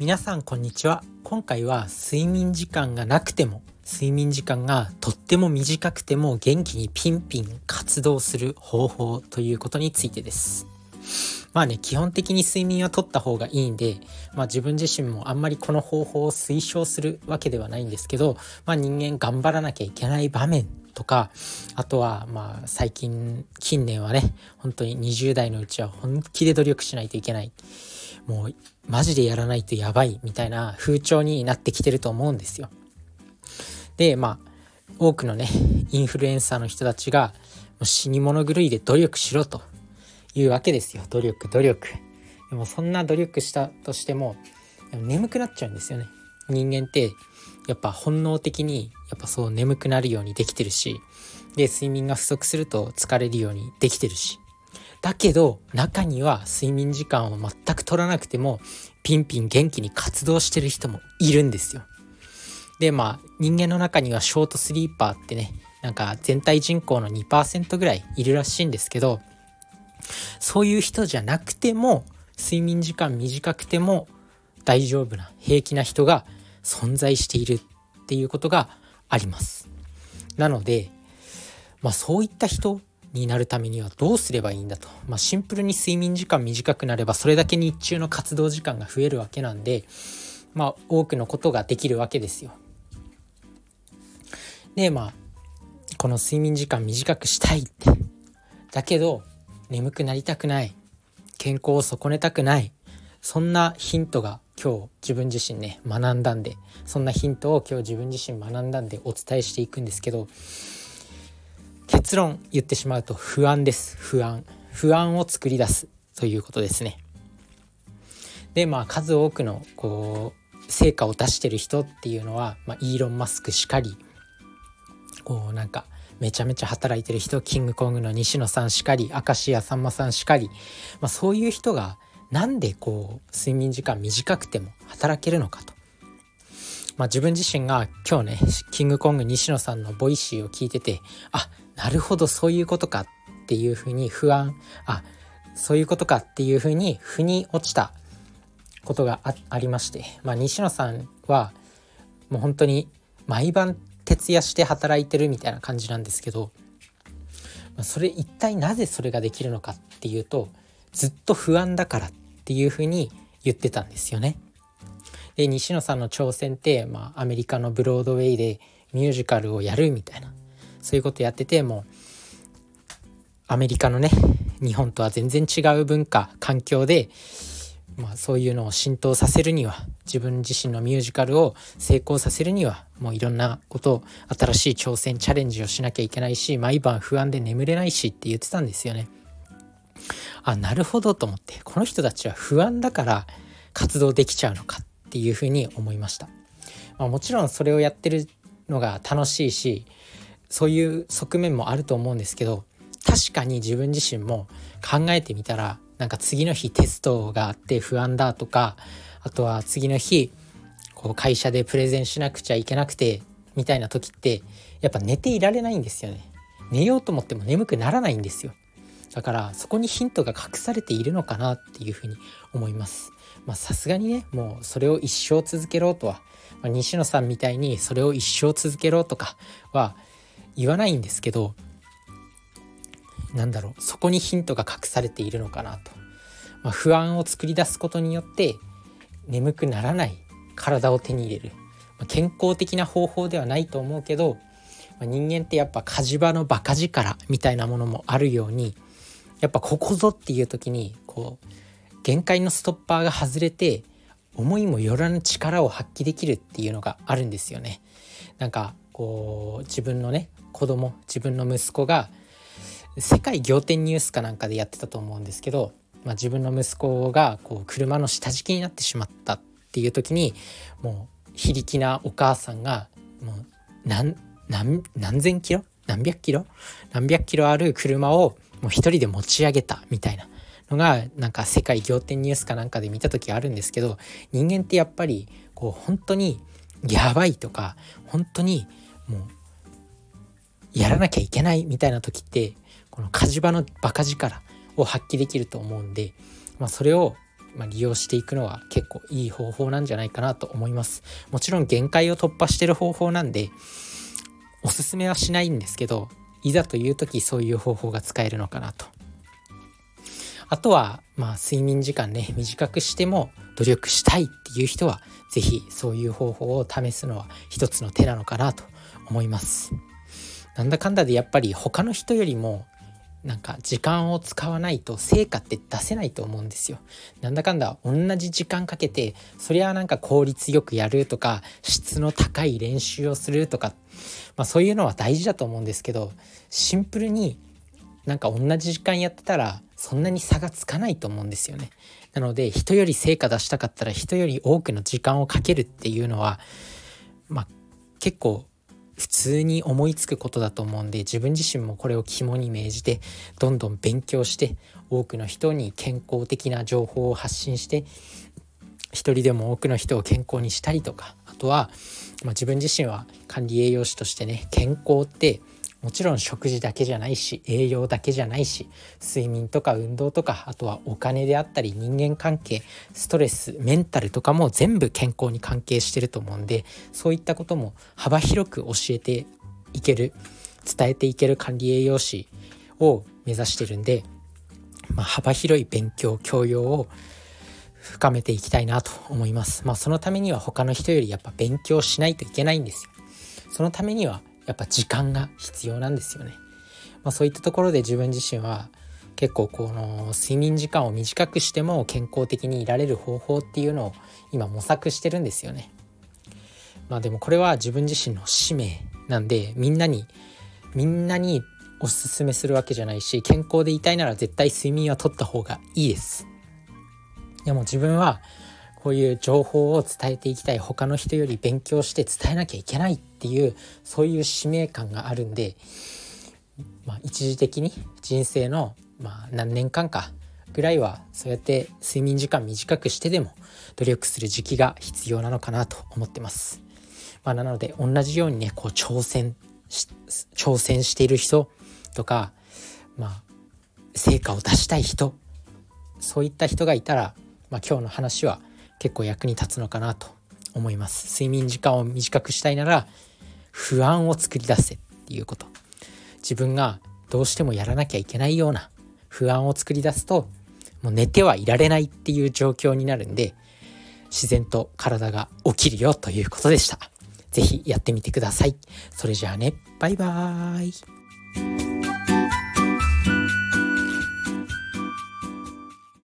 皆さんこんにちは。今回は睡眠時間がなくても睡眠時間がとっても短くても元気にピンピン活動する方法ということについてです。まあね基本的に睡眠はとった方がいいんで、まあ、自分自身もあんまりこの方法を推奨するわけではないんですけど、まあ、人間頑張らなきゃいけない場面とかあとはまあ最近近年はね本当に20代のうちは本気で努力しないといけない。もうマジでやらないとやばいみたいな風潮になってきてると思うんですよ。でまあ多くのねインフルエンサーの人たちがもう死に物狂いで努力しろというわけですよ努力努力。でもそんな努力したとしても眠くなっちゃうんですよね。人間ってやっぱ本能的にやっぱそう眠くなるようにできてるしで睡眠が不足すると疲れるようにできてるしだけど中には睡眠時間を全く取らなくてもピンピン元気に活動してる人もいるんですよ。でまあ人間の中にはショートスリーパーってねなんか全体人口の2%ぐらいいるらしいんですけどそういう人じゃなくても睡眠時間短くても大丈夫な平気な人が存在しているっていうことがあります。なのでまあそういった人になるためにはどうすればいいんだと、まあ、シンプルに睡眠時間短くなればそれだけ日中の活動時間が増えるわけなんで、まあ、多くのことができるわけですよ。でまあこの睡眠時間短くしたいって。だけど眠くなりたくない。健康を損ねたくない。そんなヒントが今日自分自身ね学んだんでそんなヒントを今日自分自身学んだんでお伝えしていくんですけど結論言ってしまうと不安です。不安。不安を作り出すということですね。でまあ数多くのこう成果を出してる人っていうのは、まあ、イーロン・マスクしかりこうなんかめちゃめちゃ働いてる人キングコングの西野さんしかり明石家さんまさんしかり、まあ、そういう人がなんでこう睡眠時間短くても働けるのかと。まあ、自分自身が今日ねキングコング西野さんのボイシーを聞いててあなるほどそういうことかっていうふうに腑、あそういうことかっていうふうに腑に落ちたことがありまして、まあ、西野さんはもう本当に毎晩徹夜して働いてるみたいな感じなんですけど。それ一体なぜそれができるのかっていうとずっと不安だからっていうふうに言ってたんですよね。で西野さんの挑戦って、まあ、アメリカのブロードウェイでミュージカルをやるみたいな。そういうことやっててもアメリカのね日本とは全然違う文化環境で、まあ、そういうのを浸透させるには自分自身のミュージカルを成功させるにはもういろんなことを新しい挑戦チャレンジをしなきゃいけないし毎晩不安で眠れないしって言ってたんですよね。あなるほどと思ってこの人たちは不安だから活動できちゃうのかっていうふうに思いました。まあ、もちろんそれをやってるのが楽しいしそういう側面もあると思うんですけど確かに自分自身も考えてみたらなんか次の日テストがあって不安だとかあとは次の日こう会社でプレゼンしなくちゃいけなくてみたいな時ってやっぱ寝ていられないんですよね。寝ようと思っても眠くならないんですよ。だからそこにヒントが隠されているのかなっていうふうに思います。まあさすがにねもうそれを一生続けろとは、まあ、西野さんみたいにそれを一生続けろとかは言わないんですけどなんだろうそこにヒントが隠されているのかなと、まあ、不安を作り出すことによって眠くならない体を手に入れる、まあ、健康的な方法ではないと思うけど、まあ、人間ってやっぱ火事場のバカ力みたいなものもあるようにやっぱここぞっていう時にこう限界のストッパーが外れて思いもよらぬ力を発揮できるっていうのがあるんですよね。なんかこう自分のね子供自分の息子が世界仰天ニュースかなんかでやってたと思うんですけど、まあ、自分の息子がこう車の下敷きになってしまったっていう時にもう非力なお母さんがもう何何何千キロ？何百キロ？何百キロある車をもう一人で持ち上げたみたいなのがなんか世界仰天ニュースかなんかで見た時あるんですけど人間ってやっぱりこう本当にやばいとか本当にもうやらなきゃいけないみたいな時ってこの火事場のバカ力を発揮できると思うんで、まあ、それをま、利用していくのは結構いい方法なんじゃないかなと思います。もちろん限界を突破してる方法なんでおすすめはしないんですけどいざという時そういう方法が使えるのかなと。あとはまあ睡眠時間ね短くしても努力したいっていう人は是非そういう方法を試すのは一つの手なのかなと思います。なんだかんだでやっぱり他の人よりもなんか時間を使わないと成果って出せないと思うんですよ。なんだかんだ同じ時間かけてそりゃなんか効率よくやるとか質の高い練習をするとか、まあ、そういうのは大事だと思うんですけどシンプルになんか同じ時間やってたらそんなに差がつかないと思うんですよね。なので人より成果出したかったら人より多くの時間をかけるっていうのはまあ結構普通に思いつくことだと思うんで自分自身もこれを肝に銘じてどんどん勉強して多くの人に健康的な情報を発信して一人でも多くの人を健康にしたりとかあとは、まあ、自分自身は管理栄養士としてね健康ってもちろん食事だけじゃないし栄養だけじゃないし睡眠とか運動とかあとはお金であったり人間関係ストレスメンタルとかも全部健康に関係してると思うんでそういったことも幅広く教えていける伝えていける管理栄養士を目指してるんで、まあ、幅広い勉強教養を深めていきたいなと思います。まあそのためには他の人よりやっぱ勉強しないといけないんですよ。そのためにはやっぱ時間が必要なんですよね。まあ、そういったところで自分自身は結構この睡眠時間を短くしても健康的にいられる方法っていうのを今模索してるんですよね。まあでもこれは自分自身の使命なんでみんなにみんなにおすすめするわけじゃないし健康でいたいなら絶対睡眠はとった方がいいです。でも自分はこういう情報を伝えていきたい他の人より勉強して伝えなきゃいけないっていうそういう使命感があるんで、まあ、一時的に人生の、まあ、何年間かぐらいはそうやって睡眠時間短くしてでも努力する時期が必要なのかなと思ってます。まあ、なので同じようにねこう挑戦挑戦している人とか、まあ、成果を出したい人そういった人がいたら、まあ、今日の話は結構役に立つのかなと思います。睡眠時間を短くしたいなら不安を作り出せっていうこと。自分がどうしてもやらなきゃいけないような不安を作り出すともう寝てはいられないっていう状況になるんで自然と体が起きるよということでした。是非やってみてください。それじゃあね。バイバーイ。